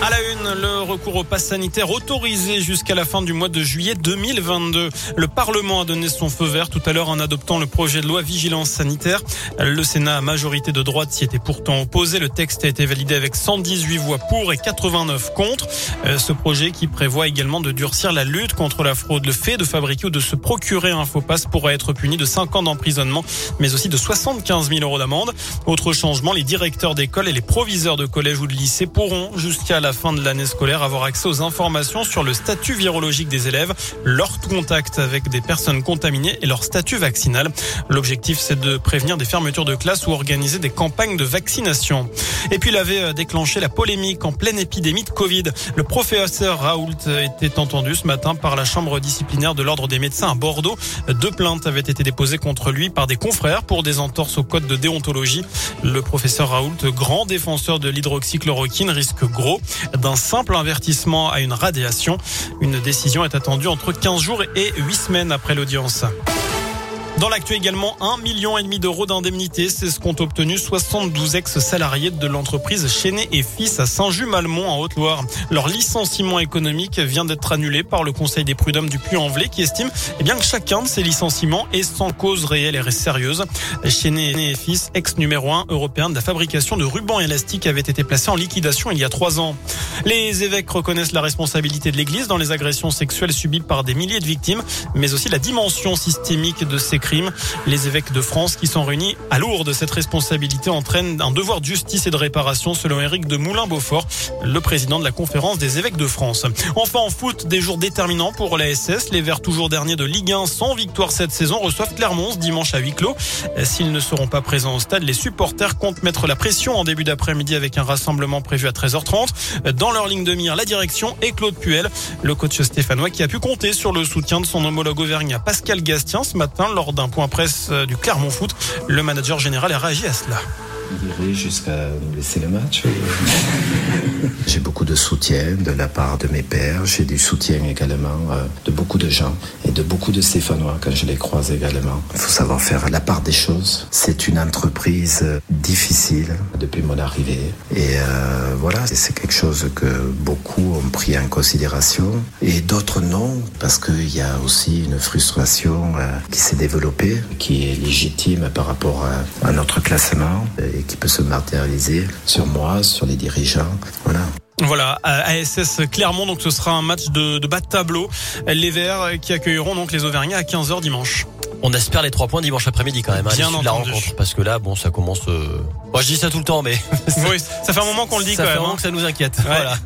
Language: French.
À la une, le recours au pass sanitaire autorisé jusqu'à la fin du mois de juillet 2022. Le Parlement a donné son feu vert tout à l'heure en adoptant le projet de loi vigilance sanitaire. Le Sénat, à majorité de droite, s'y était pourtant opposé. Le texte a été validé avec 118 voix pour et 89 contre. Euh, ce projet qui prévoit également de durcir la lutte contre la fraude. Le fait de fabriquer ou de se procurer un faux pass pourrait être puni de 5 ans d'emprisonnement, mais aussi de 75 000 euros d'amende. Autre changement, les directeurs d'école et les proviseurs de collège ou de lycée pourront jusqu'à la la fin de l'année scolaire avoir accès aux informations sur le statut virologique des élèves, leur contact avec des personnes contaminées et leur statut vaccinal. L'objectif, c'est de prévenir des fermetures de classe ou organiser des campagnes de vaccination. Et puis, il avait euh, déclenché la polémique en pleine épidémie de Covid. Le professeur Raoult était entendu ce matin par la chambre disciplinaire de l'ordre des médecins à Bordeaux. Deux plaintes avaient été déposées contre lui par des confrères pour des entorses au code de déontologie. Le professeur Raoult, grand défenseur de l'hydroxychloroquine, risque gros d'un simple avertissement à une radiation. Une décision est attendue entre 15 jours et 8 semaines après l'audience. Dans l'actu également, un million et demi d'euros d'indemnité, c'est ce qu'ont obtenu 72 ex-salariés de l'entreprise Chenet et Fils à Saint-Just-Malmont en Haute-Loire. Leur licenciement économique vient d'être annulé par le Conseil des prud'hommes du Puy-en-Velay qui estime eh bien que chacun de ces licenciements est sans cause réelle et sérieuse. Chenet et Fils, ex numéro 1 européen de la fabrication de rubans élastiques, avait été placé en liquidation il y a trois ans. Les évêques reconnaissent la responsabilité de l'Église dans les agressions sexuelles subies par des milliers de victimes, mais aussi la dimension systémique de ces crimes les évêques de France qui sont réunis à Lourdes, cette responsabilité entraîne un devoir de justice et de réparation selon Éric de Moulin-Beaufort, le président de la conférence des évêques de France. Enfin en foot, des jours déterminants pour la SS. Les Verts toujours derniers de Ligue 1 sans victoire cette saison reçoivent Clermont ce dimanche à huis clos. S'ils ne seront pas présents au stade, les supporters comptent mettre la pression en début d'après-midi avec un rassemblement prévu à 13h30. Dans leur ligne de mire, la direction et Claude Puel, le coach stéphanois qui a pu compter sur le soutien de son homologue auvergnat Pascal Gastien ce matin lors d'un point presse euh, du Clermont Foot. Le manager général a réagi à cela jusqu'à nous laisser le match. J'ai beaucoup de soutien de la part de mes pères. J'ai du soutien également euh, de beaucoup de gens et de beaucoup de Stéphanois quand je les croise également. Il faut savoir faire la part des choses. C'est une entreprise euh, difficile depuis mon arrivée. Et euh, voilà, c'est quelque chose que beaucoup ont pris en considération et d'autres non, parce qu'il y a aussi une frustration qui s'est développée, qui est légitime par rapport à, à notre classement et qui peut se matérialiser sur moi, sur les dirigeants. Voilà. Voilà, ASS Clermont, donc ce sera un match de, de bas de tableau. Les Verts qui accueilleront donc les Auvergnats à 15h dimanche. On espère les trois points dimanche après-midi quand même, hein, Bien la rencontre, parce que là, bon, ça commence. Euh... Moi, je dis ça tout le temps, mais oui, ça fait un moment qu'on le dit ça quand fait même. Un moment hein. que ça nous inquiète. Ouais. Voilà.